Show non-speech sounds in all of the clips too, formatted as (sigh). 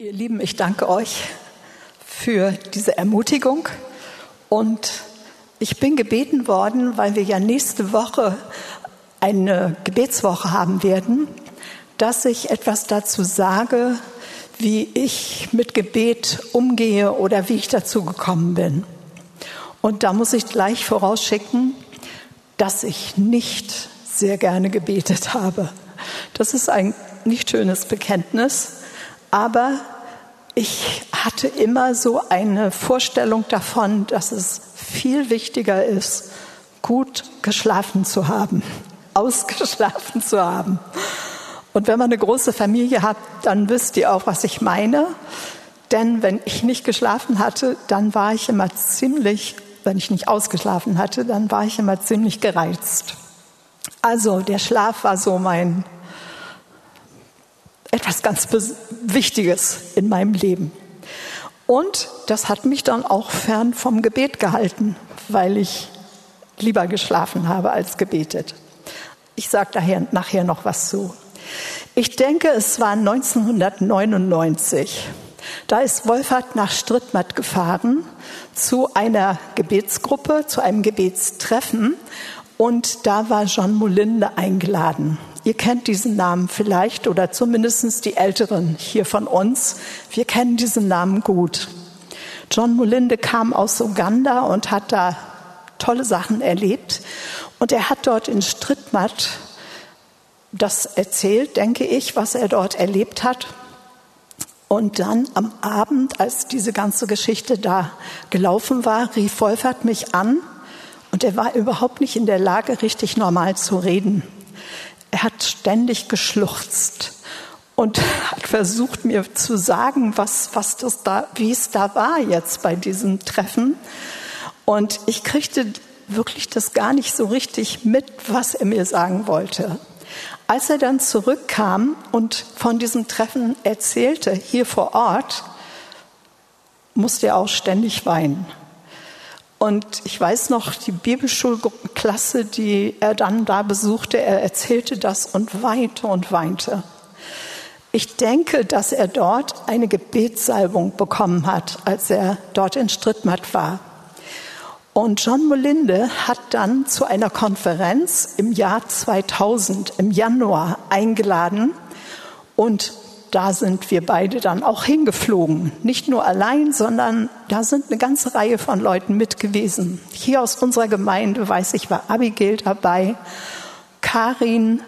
Ihr Lieben, ich danke euch für diese Ermutigung und ich bin gebeten worden, weil wir ja nächste Woche eine Gebetswoche haben werden, dass ich etwas dazu sage, wie ich mit Gebet umgehe oder wie ich dazu gekommen bin. Und da muss ich gleich vorausschicken, dass ich nicht sehr gerne gebetet habe. Das ist ein nicht schönes Bekenntnis, aber ich hatte immer so eine Vorstellung davon, dass es viel wichtiger ist, gut geschlafen zu haben, (laughs) ausgeschlafen zu haben. Und wenn man eine große Familie hat, dann wisst ihr auch, was ich meine. Denn wenn ich nicht geschlafen hatte, dann war ich immer ziemlich, wenn ich nicht ausgeschlafen hatte, dann war ich immer ziemlich gereizt. Also der Schlaf war so mein etwas ganz Wichtiges in meinem Leben. Und das hat mich dann auch fern vom Gebet gehalten, weil ich lieber geschlafen habe als gebetet. Ich sage daher nachher noch was zu. Ich denke, es war 1999. Da ist Wolfert nach Strittmatt gefahren zu einer Gebetsgruppe, zu einem Gebetstreffen. Und da war John Molinde eingeladen. Ihr kennt diesen Namen vielleicht oder zumindest die Älteren hier von uns. Wir kennen diesen Namen gut. John Molinde kam aus Uganda und hat da tolle Sachen erlebt. Und er hat dort in Strittmatt das erzählt, denke ich, was er dort erlebt hat. Und dann am Abend, als diese ganze Geschichte da gelaufen war, rief Wolfert mich an und er war überhaupt nicht in der Lage, richtig normal zu reden. Er hat ständig geschluchzt und hat versucht, mir zu sagen, was, was das da, wie es da war jetzt bei diesem Treffen. Und ich kriegte wirklich das gar nicht so richtig mit, was er mir sagen wollte. Als er dann zurückkam und von diesem Treffen erzählte, hier vor Ort, musste er auch ständig weinen. Und ich weiß noch, die Bibelschulklasse, die er dann da besuchte, er erzählte das und weinte und weinte. Ich denke, dass er dort eine Gebetssalbung bekommen hat, als er dort in Strittmatt war. Und John Molinde hat dann zu einer Konferenz im Jahr 2000, im Januar, eingeladen und da sind wir beide dann auch hingeflogen. Nicht nur allein, sondern da sind eine ganze Reihe von Leuten mit gewesen. Hier aus unserer Gemeinde, weiß ich, war Abigail dabei, Karin,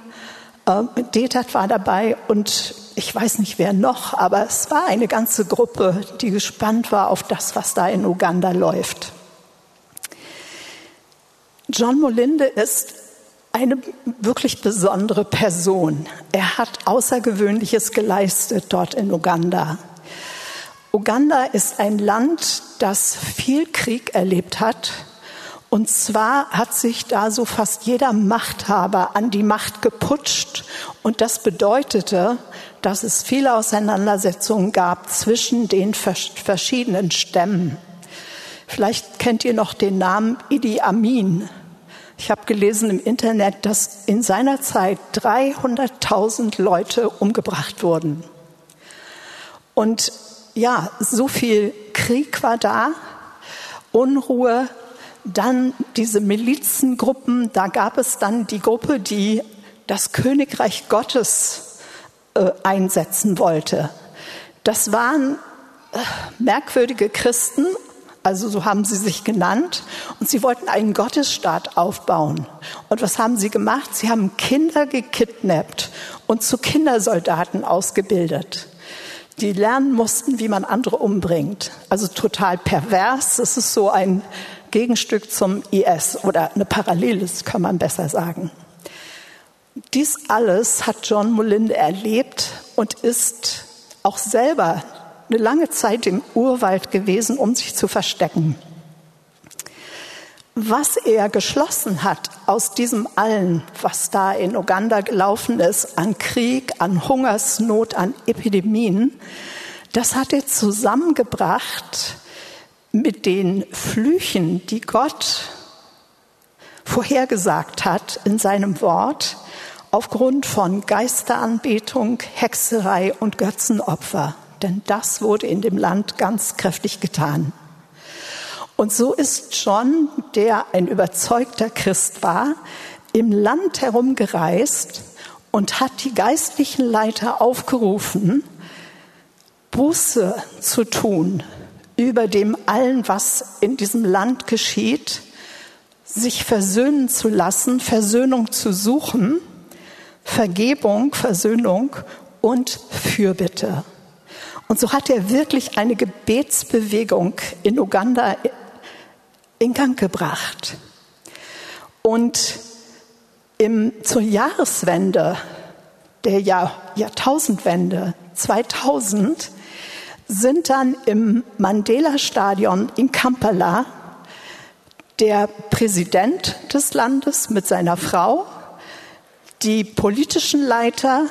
äh, Detat war dabei und ich weiß nicht wer noch, aber es war eine ganze Gruppe, die gespannt war auf das, was da in Uganda läuft. John Molinde ist eine wirklich besondere Person. Er hat Außergewöhnliches geleistet dort in Uganda. Uganda ist ein Land, das viel Krieg erlebt hat. Und zwar hat sich da so fast jeder Machthaber an die Macht geputscht. Und das bedeutete, dass es viele Auseinandersetzungen gab zwischen den verschiedenen Stämmen. Vielleicht kennt ihr noch den Namen Idi Amin. Ich habe gelesen im Internet, dass in seiner Zeit 300.000 Leute umgebracht wurden. Und ja, so viel Krieg war da, Unruhe, dann diese Milizengruppen, da gab es dann die Gruppe, die das Königreich Gottes äh, einsetzen wollte. Das waren äh, merkwürdige Christen also so haben sie sich genannt. Und sie wollten einen Gottesstaat aufbauen. Und was haben sie gemacht? Sie haben Kinder gekidnappt und zu Kindersoldaten ausgebildet. Die lernen mussten, wie man andere umbringt. Also total pervers. Das ist so ein Gegenstück zum IS oder eine Paralleles, kann man besser sagen. Dies alles hat John Molinde erlebt und ist auch selber eine lange Zeit im Urwald gewesen, um sich zu verstecken. Was er geschlossen hat aus diesem allen, was da in Uganda gelaufen ist, an Krieg, an Hungersnot, an Epidemien, das hat er zusammengebracht mit den Flüchen, die Gott vorhergesagt hat in seinem Wort aufgrund von Geisteranbetung, Hexerei und Götzenopfer. Denn das wurde in dem Land ganz kräftig getan. Und so ist John, der ein überzeugter Christ war, im Land herumgereist und hat die geistlichen Leiter aufgerufen, Buße zu tun über dem allen, was in diesem Land geschieht, sich versöhnen zu lassen, Versöhnung zu suchen, Vergebung, Versöhnung und Fürbitte. Und so hat er wirklich eine Gebetsbewegung in Uganda in Gang gebracht. Und im, zur Jahreswende der Jahr, Jahrtausendwende 2000 sind dann im Mandela-Stadion in Kampala der Präsident des Landes mit seiner Frau, die politischen Leiter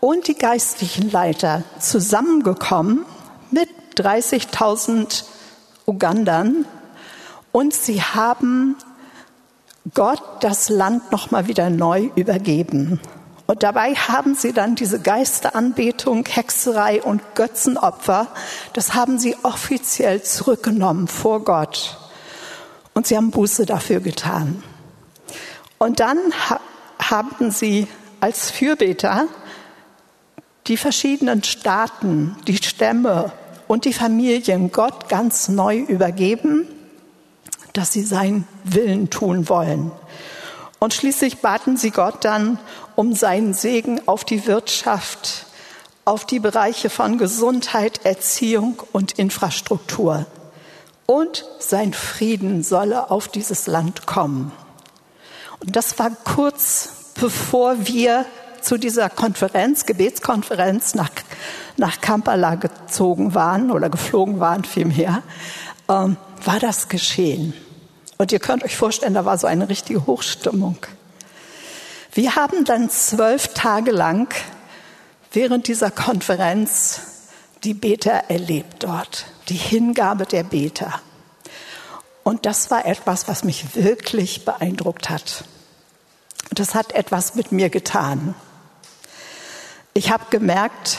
und die geistlichen Leiter zusammengekommen mit 30.000 Ugandern und sie haben Gott das Land noch mal wieder neu übergeben. Und dabei haben sie dann diese Geisteranbetung, Hexerei und Götzenopfer, das haben sie offiziell zurückgenommen vor Gott. Und sie haben Buße dafür getan. Und dann haben sie als Fürbeter die verschiedenen Staaten, die Stämme und die Familien Gott ganz neu übergeben, dass sie seinen Willen tun wollen. Und schließlich baten sie Gott dann um seinen Segen auf die Wirtschaft, auf die Bereiche von Gesundheit, Erziehung und Infrastruktur. Und sein Frieden solle auf dieses Land kommen. Und das war kurz bevor wir zu dieser Konferenz, Gebetskonferenz nach, nach Kampala gezogen waren oder geflogen waren vielmehr, ähm, war das geschehen. Und ihr könnt euch vorstellen, da war so eine richtige Hochstimmung. Wir haben dann zwölf Tage lang während dieser Konferenz die Beter erlebt dort, die Hingabe der Beter. Und das war etwas, was mich wirklich beeindruckt hat. Das hat etwas mit mir getan. Ich habe gemerkt,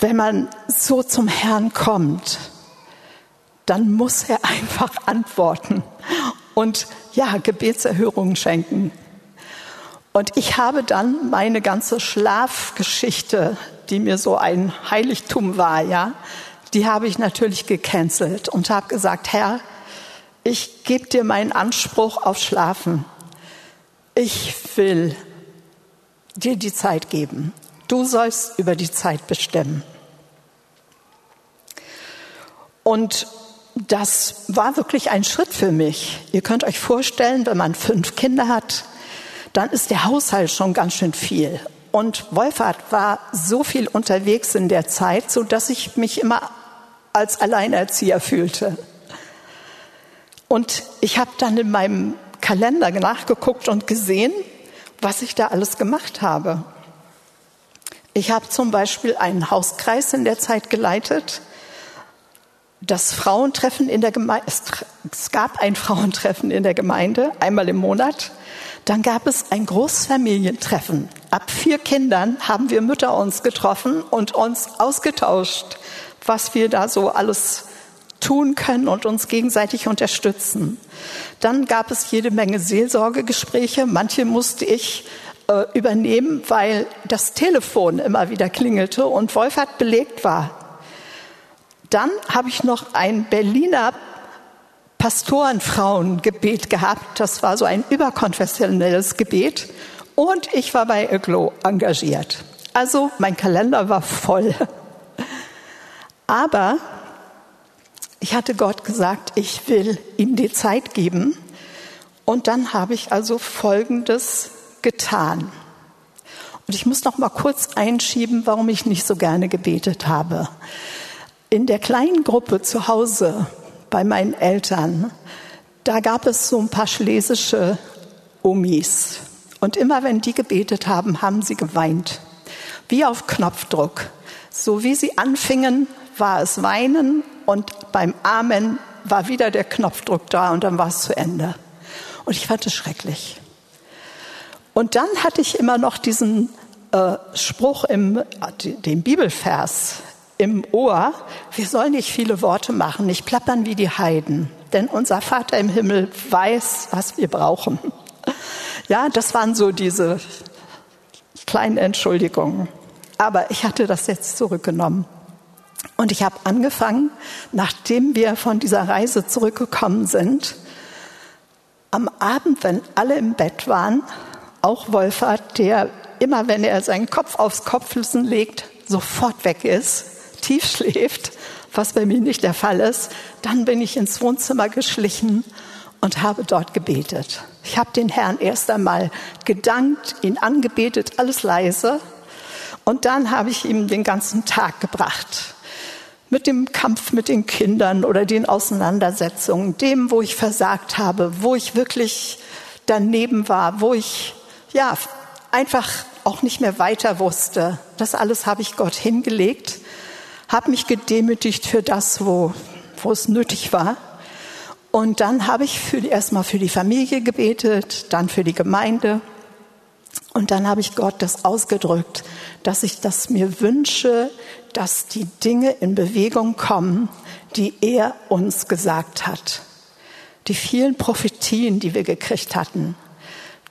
wenn man so zum Herrn kommt, dann muss er (laughs) einfach antworten und ja, Gebetserhörungen schenken. Und ich habe dann meine ganze Schlafgeschichte, die mir so ein Heiligtum war, ja, die habe ich natürlich gecancelt und habe gesagt, Herr, ich gebe dir meinen Anspruch auf Schlafen. Ich will dir die Zeit geben. Du sollst über die Zeit bestimmen. Und das war wirklich ein Schritt für mich. Ihr könnt euch vorstellen, wenn man fünf Kinder hat, dann ist der Haushalt schon ganz schön viel. Und Wolfhard war so viel unterwegs in der Zeit, so dass ich mich immer als Alleinerzieher fühlte. Und ich habe dann in meinem Kalender nachgeguckt und gesehen, was ich da alles gemacht habe. Ich habe zum Beispiel einen Hauskreis in der Zeit geleitet das Frauentreffen in der Gemeinde, es gab ein Frauentreffen in der Gemeinde, einmal im Monat. Dann gab es ein Großfamilientreffen. Ab vier Kindern haben wir Mütter uns getroffen und uns ausgetauscht, was wir da so alles tun können und uns gegenseitig unterstützen. Dann gab es jede Menge Seelsorgegespräche. Manche musste ich äh, übernehmen, weil das Telefon immer wieder klingelte und Wolfert belegt war. Dann habe ich noch ein Berliner Pastorenfrauengebet gehabt. Das war so ein überkonfessionelles Gebet. Und ich war bei Aglo engagiert. Also mein Kalender war voll. (laughs) Aber ich hatte Gott gesagt, ich will ihm die Zeit geben. Und dann habe ich also Folgendes getan. Und ich muss noch mal kurz einschieben, warum ich nicht so gerne gebetet habe. In der kleinen Gruppe zu Hause bei meinen Eltern, da gab es so ein paar schlesische Omis. Und immer wenn die gebetet haben, haben sie geweint. Wie auf Knopfdruck. So wie sie anfingen, war es Weinen und beim Amen war wieder der Knopfdruck da und dann war es zu Ende. Und ich fand es schrecklich. Und dann hatte ich immer noch diesen äh, Spruch im dem Bibelvers im Ohr, wir sollen nicht viele Worte machen, nicht plappern wie die Heiden, denn unser Vater im Himmel weiß, was wir brauchen. Ja, das waren so diese kleinen Entschuldigungen. Aber ich hatte das jetzt zurückgenommen. Und ich habe angefangen, nachdem wir von dieser Reise zurückgekommen sind, am Abend, wenn alle im Bett waren, auch Wolfert, der immer, wenn er seinen Kopf aufs Kopfkissen legt, sofort weg ist, tief (laughs) schläft, was bei mir nicht der Fall ist, dann bin ich ins Wohnzimmer geschlichen und habe dort gebetet. Ich habe den Herrn erst einmal gedankt, ihn angebetet, alles leise. Und dann habe ich ihm den ganzen Tag gebracht. Mit dem Kampf mit den Kindern oder den Auseinandersetzungen, dem, wo ich versagt habe, wo ich wirklich daneben war, wo ich, ja, einfach auch nicht mehr weiter wusste. Das alles habe ich Gott hingelegt, habe mich gedemütigt für das, wo, wo es nötig war. Und dann habe ich für erstmal für die Familie gebetet, dann für die Gemeinde. Und dann habe ich Gott das ausgedrückt, dass ich das mir wünsche, dass die Dinge in Bewegung kommen, die er uns gesagt hat. Die vielen Prophetien, die wir gekriegt hatten,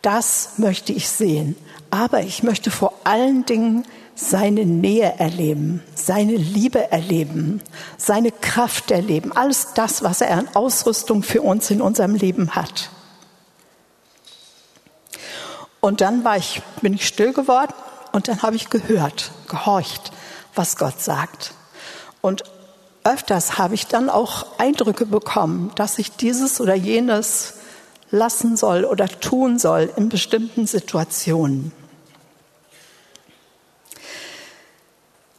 das möchte ich sehen. Aber ich möchte vor allen Dingen seine Nähe erleben, seine Liebe erleben, seine Kraft erleben, alles das, was er an Ausrüstung für uns in unserem Leben hat. Und dann war ich, bin ich still geworden und dann habe ich gehört, gehorcht, was Gott sagt. Und öfters habe ich dann auch Eindrücke bekommen, dass ich dieses oder jenes lassen soll oder tun soll in bestimmten Situationen.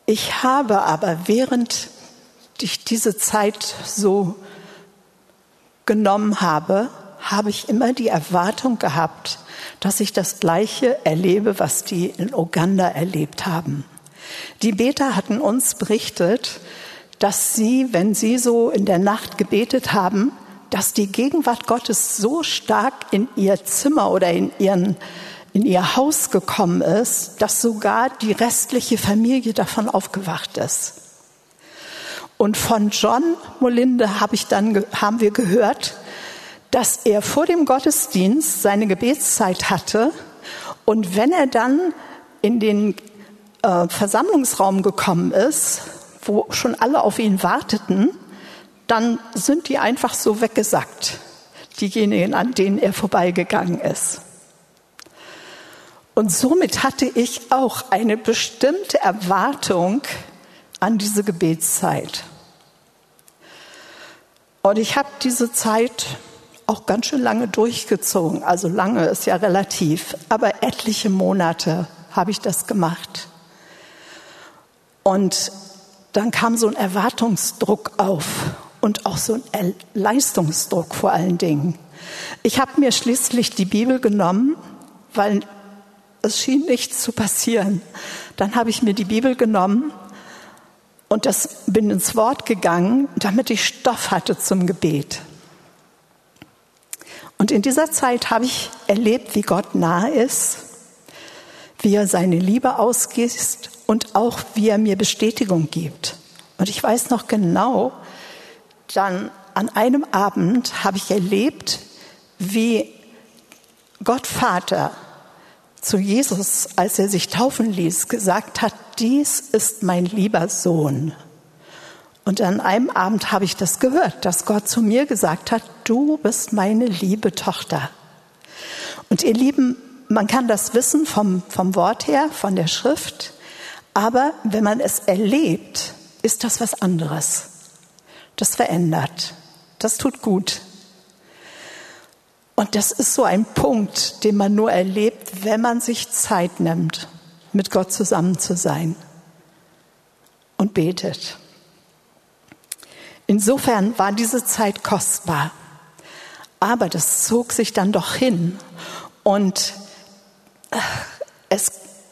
Ich habe aber, während ich diese Zeit so genommen habe, habe ich immer die Erwartung gehabt, dass ich das Gleiche erlebe, was die in Uganda erlebt haben. Die Beter hatten uns berichtet, dass sie, wenn sie so in der Nacht gebetet haben, dass die Gegenwart Gottes so stark in ihr Zimmer oder in ihren in ihr Haus gekommen ist, dass sogar die restliche Familie davon aufgewacht ist. Und von John Molinde habe ich dann, haben wir gehört, dass er vor dem Gottesdienst seine Gebetszeit hatte und wenn er dann in den äh, Versammlungsraum gekommen ist, wo schon alle auf ihn warteten, dann sind die einfach so weggesackt, diejenigen, an denen er vorbeigegangen ist. Und somit hatte ich auch eine bestimmte Erwartung an diese Gebetszeit. Und ich habe diese Zeit auch ganz schön lange durchgezogen. Also lange ist ja relativ, aber etliche Monate habe ich das gemacht. Und dann kam so ein Erwartungsdruck auf und auch so ein Leistungsdruck vor allen Dingen. Ich habe mir schließlich die Bibel genommen, weil es schien nichts zu passieren. Dann habe ich mir die Bibel genommen und das bin ins Wort gegangen, damit ich Stoff hatte zum Gebet. Und in dieser Zeit habe ich erlebt, wie Gott nahe ist, wie er seine Liebe ausgießt und auch wie er mir Bestätigung gibt. Und ich weiß noch genau, dann an einem Abend habe ich erlebt, wie Gott Vater zu Jesus, als er sich taufen ließ, gesagt hat, dies ist mein lieber Sohn. Und an einem Abend habe ich das gehört, dass Gott zu mir gesagt hat, du bist meine liebe Tochter. Und ihr Lieben, man kann das wissen vom, vom Wort her, von der Schrift, aber wenn man es erlebt, ist das was anderes. Das verändert. Das tut gut. Und das ist so ein Punkt, den man nur erlebt, wenn man sich Zeit nimmt, mit Gott zusammen zu sein und betet. Insofern war diese Zeit kostbar. Aber das zog sich dann doch hin. Und äh, es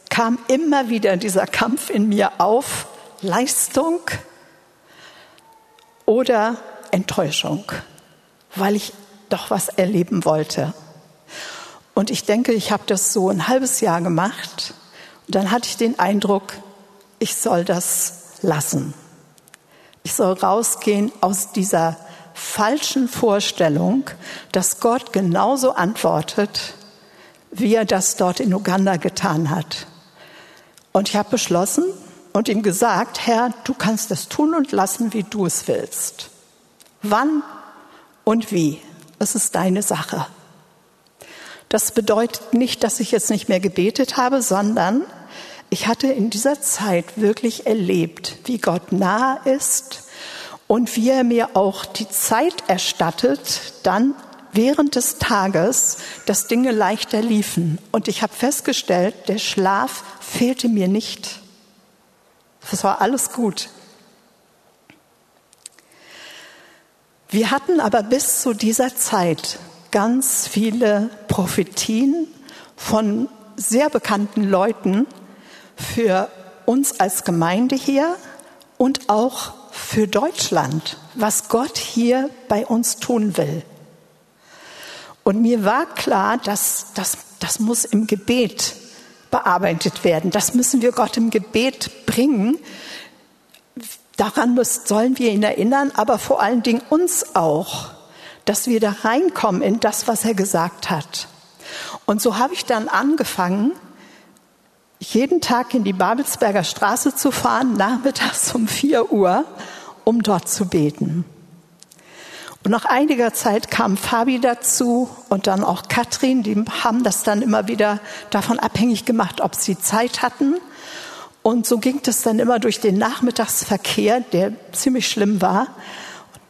kam immer wieder dieser Kampf in mir auf, Leistung oder Enttäuschung, weil ich doch was erleben wollte. Und ich denke, ich habe das so ein halbes Jahr gemacht Und dann hatte ich den Eindruck, ich soll das lassen. Ich soll rausgehen aus dieser falschen Vorstellung, dass Gott genauso antwortet, wie er das dort in Uganda getan hat. Und ich habe beschlossen und ihm gesagt, Herr, du kannst es tun und lassen, wie du es willst. Wann und wie, es ist deine Sache. Das bedeutet nicht, dass ich jetzt nicht mehr gebetet habe, sondern ich hatte in dieser Zeit wirklich erlebt, wie Gott nahe ist und wie er mir auch die Zeit erstattet, dann während des Tages, dass Dinge leichter liefen. Und ich habe festgestellt, der Schlaf fehlte mir nicht. Es war alles gut. Wir hatten aber bis zu dieser Zeit ganz viele Prophetien von sehr bekannten Leuten für uns als Gemeinde hier und auch für Deutschland, was Gott hier bei uns tun will. Und mir war klar, dass das, das muss im Gebet bearbeitet werden. Das müssen wir Gott im Gebet bringen. Daran müssen, sollen wir ihn erinnern, aber vor allen Dingen uns auch dass wir da reinkommen in das, was er gesagt hat. Und so habe ich dann angefangen, jeden Tag in die Babelsberger Straße zu fahren, nachmittags um 4 Uhr, um dort zu beten. Und nach einiger Zeit kam Fabi dazu und dann auch Katrin, die haben das dann immer wieder davon abhängig gemacht, ob sie Zeit hatten. Und so ging es dann immer durch den Nachmittagsverkehr, der ziemlich schlimm war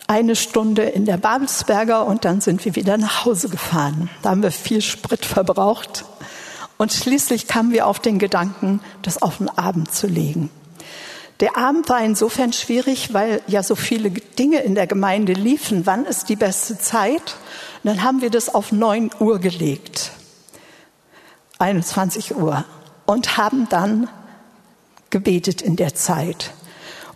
eine Stunde in der Babelsberger und dann sind wir wieder nach Hause gefahren. Da haben wir viel Sprit verbraucht und schließlich kamen wir auf den Gedanken, das auf den Abend zu legen. Der Abend war insofern schwierig, weil ja so viele Dinge in der Gemeinde liefen. Wann ist die beste Zeit? Und dann haben wir das auf neun Uhr gelegt. 21 Uhr. Und haben dann gebetet in der Zeit.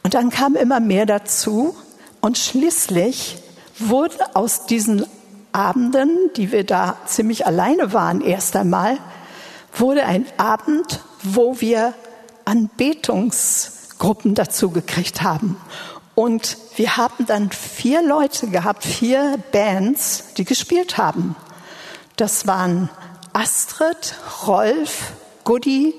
Und dann kam immer mehr dazu. Und schließlich wurde aus diesen Abenden, die wir da ziemlich alleine waren erst einmal, wurde ein Abend, wo wir Anbetungsgruppen dazu gekriegt haben. Und wir haben dann vier Leute gehabt, vier Bands, die gespielt haben. Das waren Astrid, Rolf, Gudi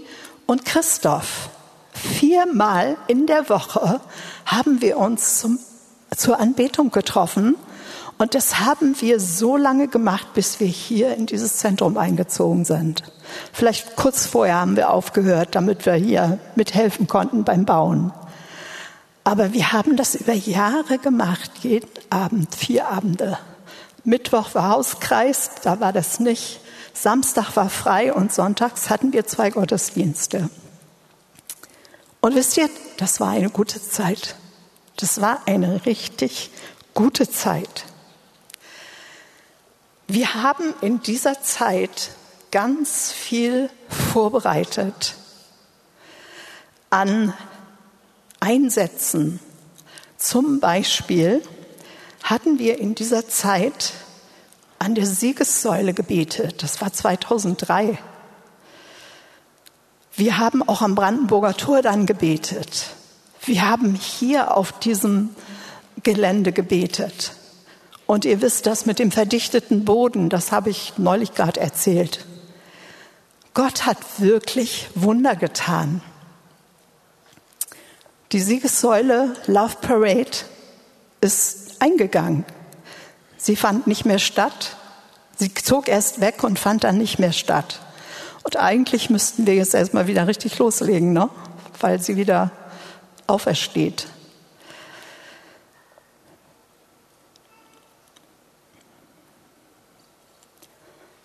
und Christoph. Viermal in der Woche haben wir uns zum zur Anbetung getroffen. Und das haben wir so lange gemacht, bis wir hier in dieses Zentrum eingezogen sind. Vielleicht kurz vorher haben wir aufgehört, damit wir hier mithelfen konnten beim Bauen. Aber wir haben das über Jahre gemacht, jeden Abend, vier Abende. Mittwoch war Hauskreis, da war das nicht. Samstag war frei und sonntags hatten wir zwei Gottesdienste. Und wisst ihr, das war eine gute Zeit. Das war eine richtig gute Zeit. Wir haben in dieser Zeit ganz viel vorbereitet an Einsätzen. Zum Beispiel hatten wir in dieser Zeit an der Siegessäule gebetet. Das war 2003. Wir haben auch am Brandenburger Tor dann gebetet. Wir haben hier auf diesem Gelände gebetet. Und ihr wisst das mit dem verdichteten Boden, das habe ich neulich gerade erzählt. Gott hat wirklich Wunder getan. Die Siegessäule Love Parade ist eingegangen. Sie fand nicht mehr statt. Sie zog erst weg und fand dann nicht mehr statt. Und eigentlich müssten wir jetzt erstmal wieder richtig loslegen, ne? weil sie wieder aufersteht.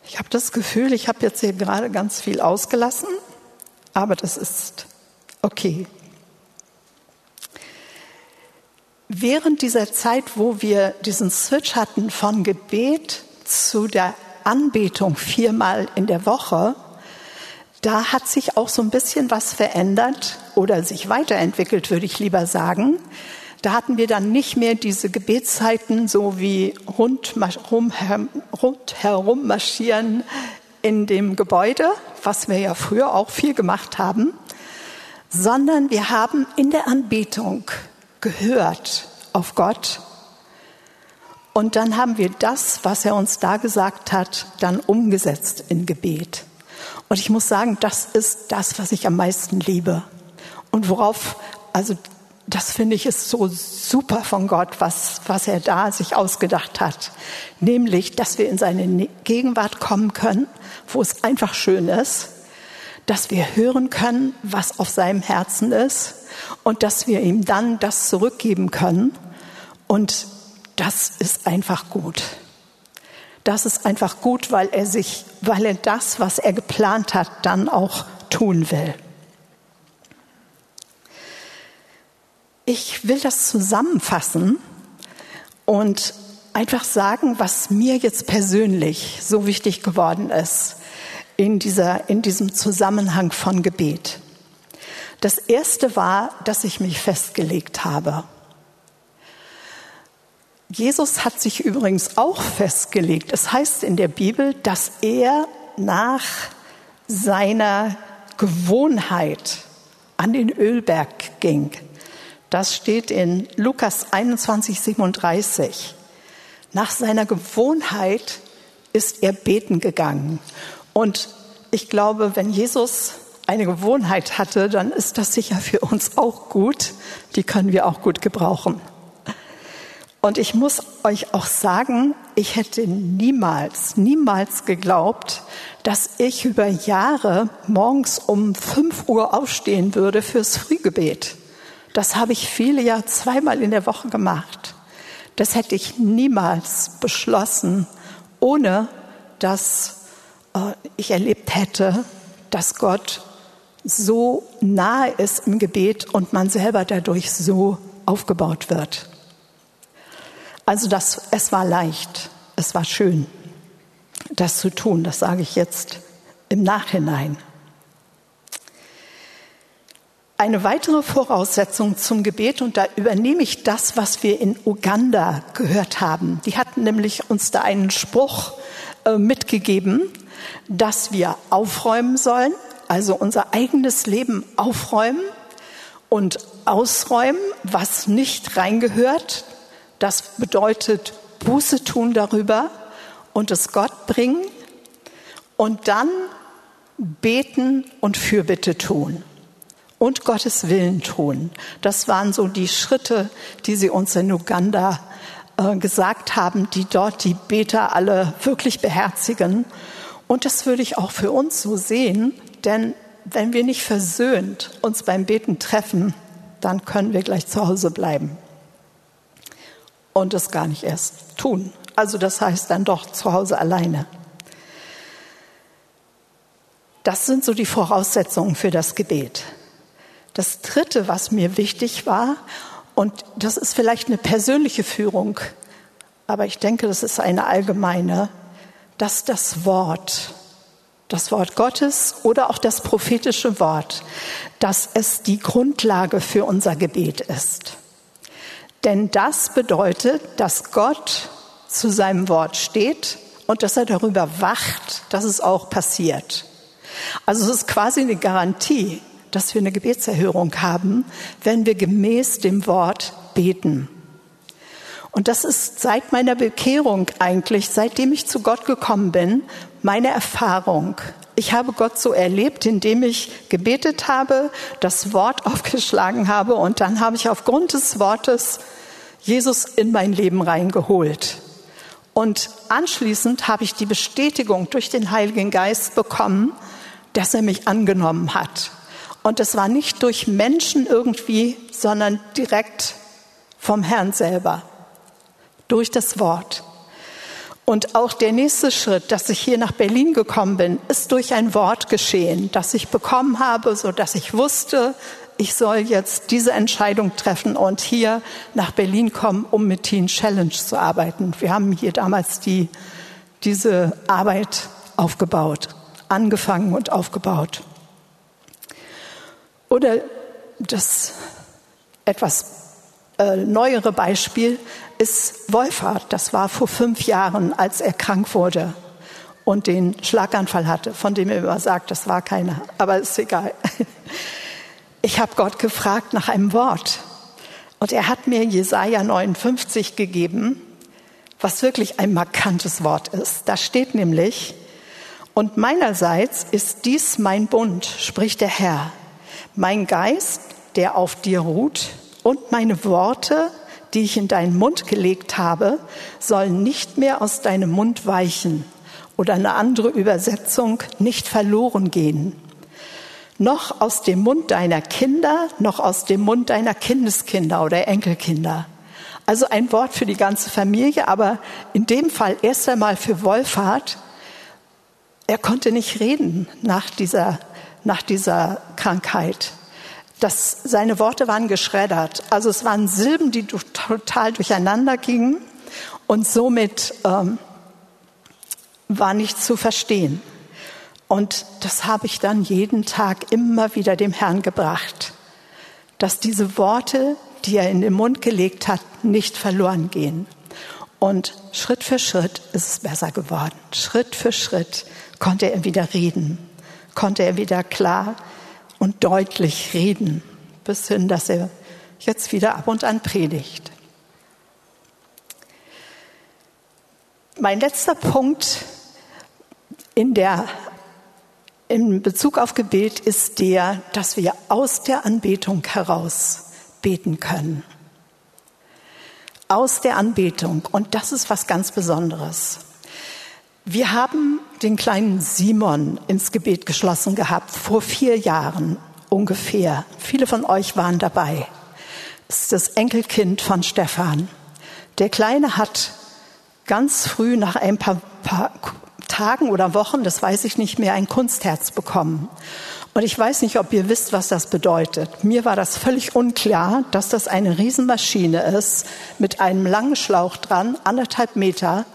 Ich habe das Gefühl, ich habe jetzt hier gerade ganz viel ausgelassen, aber das ist okay. Während dieser Zeit, wo wir diesen Switch hatten von Gebet zu der Anbetung viermal in der Woche, da hat sich auch so ein bisschen was verändert oder sich weiterentwickelt, würde ich lieber sagen. Da hatten wir dann nicht mehr diese Gebetszeiten so wie rund, rundherum marschieren in dem Gebäude, was wir ja früher auch viel gemacht haben, sondern wir haben in der Anbetung gehört auf Gott und dann haben wir das, was er uns da gesagt hat, dann umgesetzt in Gebet. Und ich muss sagen, das ist das, was ich am meisten liebe. Und worauf, also das finde ich ist so super von Gott, was, was er da sich ausgedacht hat. Nämlich, dass wir in seine Gegenwart kommen können, wo es einfach schön ist, dass wir hören können, was auf seinem Herzen ist und dass wir ihm dann das zurückgeben können. Und das ist einfach gut. Das ist einfach gut, weil er sich, weil er das, was er geplant hat, dann auch tun will. Ich will das zusammenfassen und einfach sagen, was mir jetzt persönlich so wichtig geworden ist in, dieser, in diesem Zusammenhang von Gebet. Das erste war, dass ich mich festgelegt habe. Jesus hat sich übrigens auch festgelegt. Es heißt in der Bibel, dass er nach seiner Gewohnheit an den Ölberg ging. Das steht in Lukas 21, 37. Nach seiner Gewohnheit ist er beten gegangen. Und ich glaube, wenn Jesus eine Gewohnheit hatte, dann ist das sicher für uns auch gut. Die können wir auch gut gebrauchen. Und ich muss euch auch sagen, ich hätte niemals, niemals geglaubt, dass ich über Jahre morgens um fünf Uhr aufstehen würde fürs Frühgebet. Das habe ich viele Jahre zweimal in der Woche gemacht. Das hätte ich niemals beschlossen, ohne dass äh, ich erlebt hätte, dass Gott so nahe ist im Gebet und man selber dadurch so aufgebaut wird. Also das, es war leicht, es war schön, das zu tun, das sage ich jetzt im Nachhinein. Eine weitere Voraussetzung zum Gebet, und da übernehme ich das, was wir in Uganda gehört haben. Die hatten nämlich uns da einen Spruch äh, mitgegeben, dass wir aufräumen sollen, also unser eigenes Leben aufräumen und ausräumen, was nicht reingehört. Das bedeutet Buße tun darüber und es Gott bringen und dann beten und Fürbitte tun und Gottes Willen tun. Das waren so die Schritte, die sie uns in Uganda äh, gesagt haben, die dort die Beter alle wirklich beherzigen. Und das würde ich auch für uns so sehen, denn wenn wir nicht versöhnt uns beim Beten treffen, dann können wir gleich zu Hause bleiben und es gar nicht erst tun. Also das heißt dann doch zu Hause alleine. Das sind so die Voraussetzungen für das Gebet. Das Dritte, was mir wichtig war, und das ist vielleicht eine persönliche Führung, aber ich denke, das ist eine allgemeine, dass das Wort, das Wort Gottes oder auch das prophetische Wort, dass es die Grundlage für unser Gebet ist. Denn das bedeutet, dass Gott zu seinem Wort steht und dass er darüber wacht, dass es auch passiert. Also es ist quasi eine Garantie, dass wir eine Gebetserhörung haben, wenn wir gemäß dem Wort beten. Und das ist seit meiner Bekehrung eigentlich, seitdem ich zu Gott gekommen bin, meine Erfahrung. Ich habe Gott so erlebt, indem ich gebetet habe, das Wort (laughs) aufgeschlagen habe und dann habe ich aufgrund des Wortes Jesus in mein Leben reingeholt. Und anschließend habe ich die Bestätigung durch den Heiligen Geist bekommen, dass er mich angenommen hat. Und es war nicht durch Menschen irgendwie, sondern direkt vom Herrn selber, durch das Wort. Und auch der nächste Schritt, dass ich hier nach Berlin gekommen bin, ist durch ein Wort geschehen, das ich bekommen habe, so dass ich wusste, ich soll jetzt diese Entscheidung treffen und hier nach Berlin kommen, um mit Teen Challenge zu arbeiten. Wir haben hier damals die, diese Arbeit aufgebaut, angefangen und aufgebaut. Oder das etwas äh, neuere Beispiel ist Wolfhard. Das war vor fünf Jahren, als er krank wurde. und den Schlaganfall hatte, von dem er immer sagt, das war keiner, aber ist egal. (laughs) Ich habe Gott gefragt nach einem Wort und er hat mir Jesaja 59 gegeben, was wirklich ein markantes Wort ist. Da steht nämlich, und meinerseits ist dies mein Bund, spricht der Herr, mein Geist, der auf dir ruht, und meine Worte, die ich in deinen Mund gelegt habe, sollen nicht mehr aus deinem Mund weichen oder eine andere Übersetzung nicht verloren gehen. Noch aus dem Mund deiner Kinder, noch aus dem Mund deiner Kindeskinder oder Enkelkinder. Also ein Wort für die ganze Familie, aber in dem Fall erst einmal für Wolfhard. Er konnte nicht reden nach dieser, nach dieser Krankheit das, seine Worte waren geschreddert. Also es waren Silben, die total durcheinander gingen und somit ähm, war nicht zu verstehen. Und das habe ich dann jeden Tag immer wieder dem Herrn gebracht, dass diese Worte, die er in den Mund gelegt hat, nicht verloren gehen. Und Schritt für Schritt ist es besser geworden. Schritt für Schritt konnte er wieder reden, konnte er wieder klar und deutlich reden, bis hin, dass er jetzt wieder ab und an predigt. Mein letzter Punkt in, der, in Bezug auf Gebet ist der, dass wir aus der Anbetung heraus beten können. Aus der Anbetung. Und das ist was ganz Besonderes. Wir haben den kleinen Simon ins Gebet geschlossen gehabt vor vier Jahren ungefähr. Viele von euch waren dabei. Das ist das Enkelkind von Stefan. Der Kleine hat ganz früh nach ein paar, paar Tagen oder Wochen, das weiß ich nicht mehr, ein Kunstherz bekommen. Und ich weiß nicht, ob ihr wisst, was das bedeutet. Mir war das völlig unklar, dass das eine Riesenmaschine ist mit einem langen Schlauch dran, anderthalb Meter,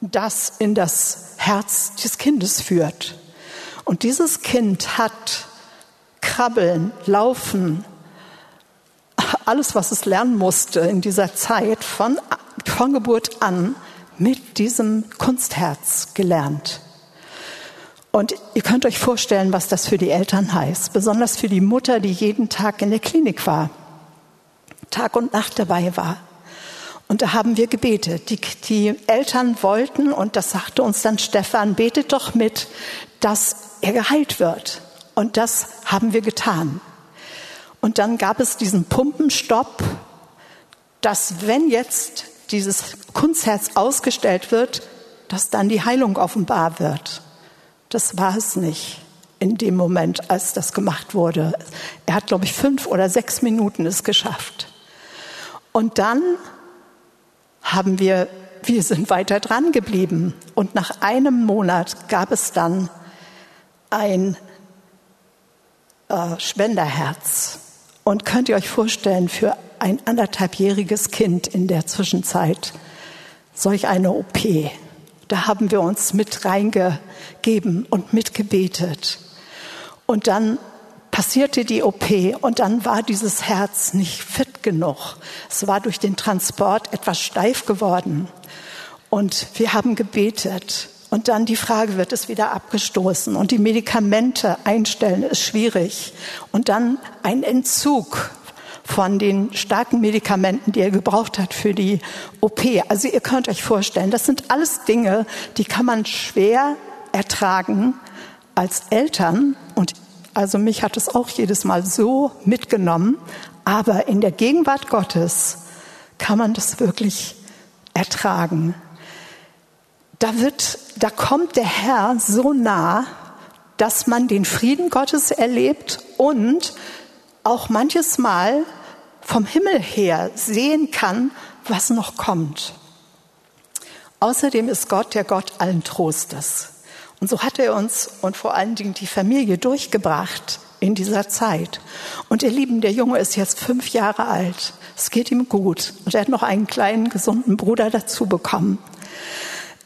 das in das Herz des Kindes führt. Und dieses Kind hat Krabbeln, Laufen, alles, was es lernen musste in dieser Zeit von, von Geburt an mit diesem Kunstherz gelernt. Und ihr könnt euch vorstellen, was das für die Eltern heißt, besonders für die Mutter, die jeden Tag in der Klinik war, Tag und Nacht dabei war. Und da haben wir gebetet. Die, die Eltern wollten, und das sagte uns dann Stefan, betet doch mit, dass er geheilt wird. Und das haben wir getan. Und dann gab es diesen Pumpenstopp, dass wenn jetzt dieses Kunstherz ausgestellt wird, dass dann die Heilung offenbar wird. Das war es nicht in dem Moment, als das gemacht wurde. Er hat, glaube ich, fünf oder sechs Minuten es geschafft. Und dann haben wir, wir sind weiter dran geblieben. Und nach einem Monat gab es dann ein äh, Spenderherz. Und könnt ihr euch vorstellen, für ein anderthalbjähriges Kind in der Zwischenzeit solch eine OP. Da haben wir uns mit reingegeben und mitgebetet. Und dann passierte die OP und dann war dieses Herz nicht fit genug. Es war durch den Transport etwas steif geworden. Und wir haben gebetet. Und dann die Frage, wird es wieder abgestoßen? Und die Medikamente einstellen ist schwierig. Und dann ein Entzug von den starken Medikamenten, die er gebraucht hat für die OP. Also ihr könnt euch vorstellen, das sind alles Dinge, die kann man schwer ertragen als Eltern. Und also mich hat es auch jedes Mal so mitgenommen. Aber in der Gegenwart Gottes kann man das wirklich ertragen. Da wird, da kommt der Herr so nah, dass man den Frieden Gottes erlebt und auch manches Mal vom Himmel her sehen kann, was noch kommt. Außerdem ist Gott der Gott allen Trostes. Und so hat er uns und vor allen Dingen die Familie durchgebracht in dieser Zeit. Und ihr Lieben, der Junge ist jetzt fünf Jahre alt. Es geht ihm gut. Und er hat noch einen kleinen, gesunden Bruder dazu bekommen.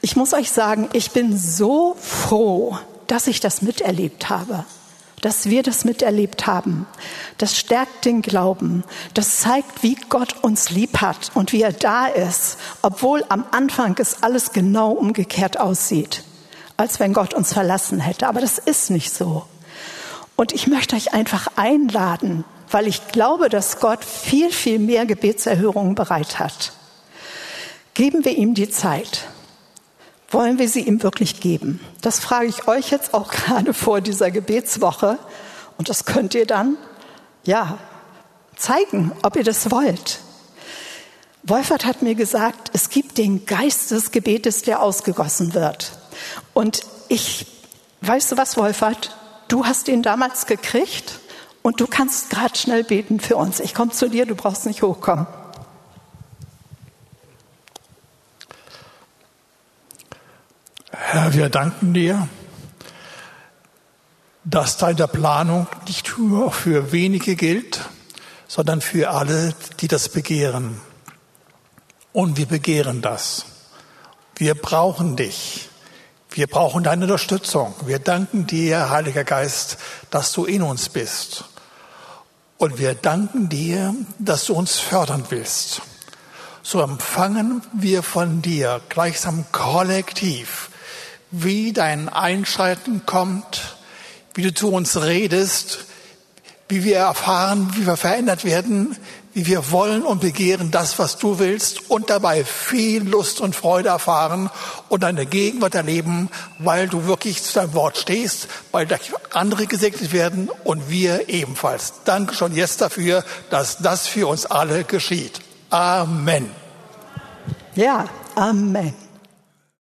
Ich muss euch sagen, ich bin so froh, dass ich das miterlebt habe. Dass wir das miterlebt haben. Das stärkt den Glauben. Das zeigt, wie Gott uns lieb hat und wie er da ist, obwohl am Anfang es alles genau umgekehrt aussieht. Als wenn Gott uns verlassen hätte. Aber das ist nicht so. Und ich möchte euch einfach einladen, weil ich glaube, dass Gott viel, viel mehr Gebetserhörungen bereit hat. Geben wir ihm die Zeit. Wollen wir sie ihm wirklich geben? Das frage ich euch jetzt auch (laughs) gerade vor dieser Gebetswoche. Und das könnt ihr dann, ja, zeigen, ob ihr das wollt. Wolfert hat mir gesagt, es gibt den Geist des Gebetes, der ausgegossen wird. Und ich, weißt du was, Wolfert? Du hast ihn damals gekriegt und du kannst gerade schnell beten für uns. Ich komme zu dir, du brauchst nicht hochkommen. Herr, wir danken dir, dass deine Planung nicht nur für wenige gilt, sondern für alle, die das begehren. Und wir begehren das. Wir brauchen dich. Wir brauchen deine Unterstützung. Wir danken dir, Heiliger Geist, dass du in uns bist. Und wir danken dir, dass du uns fördern willst. So empfangen wir von dir gleichsam kollektiv, wie dein Einschreiten kommt, wie du zu uns redest, wie wir erfahren, wie wir verändert werden, wie wir wollen und begehren das, was du willst und dabei viel Lust und Freude erfahren und deine Gegenwart erleben, weil du wirklich zu deinem Wort stehst, weil andere gesegnet werden und wir ebenfalls. Danke schon jetzt dafür, dass das für uns alle geschieht. Amen. Ja, Amen.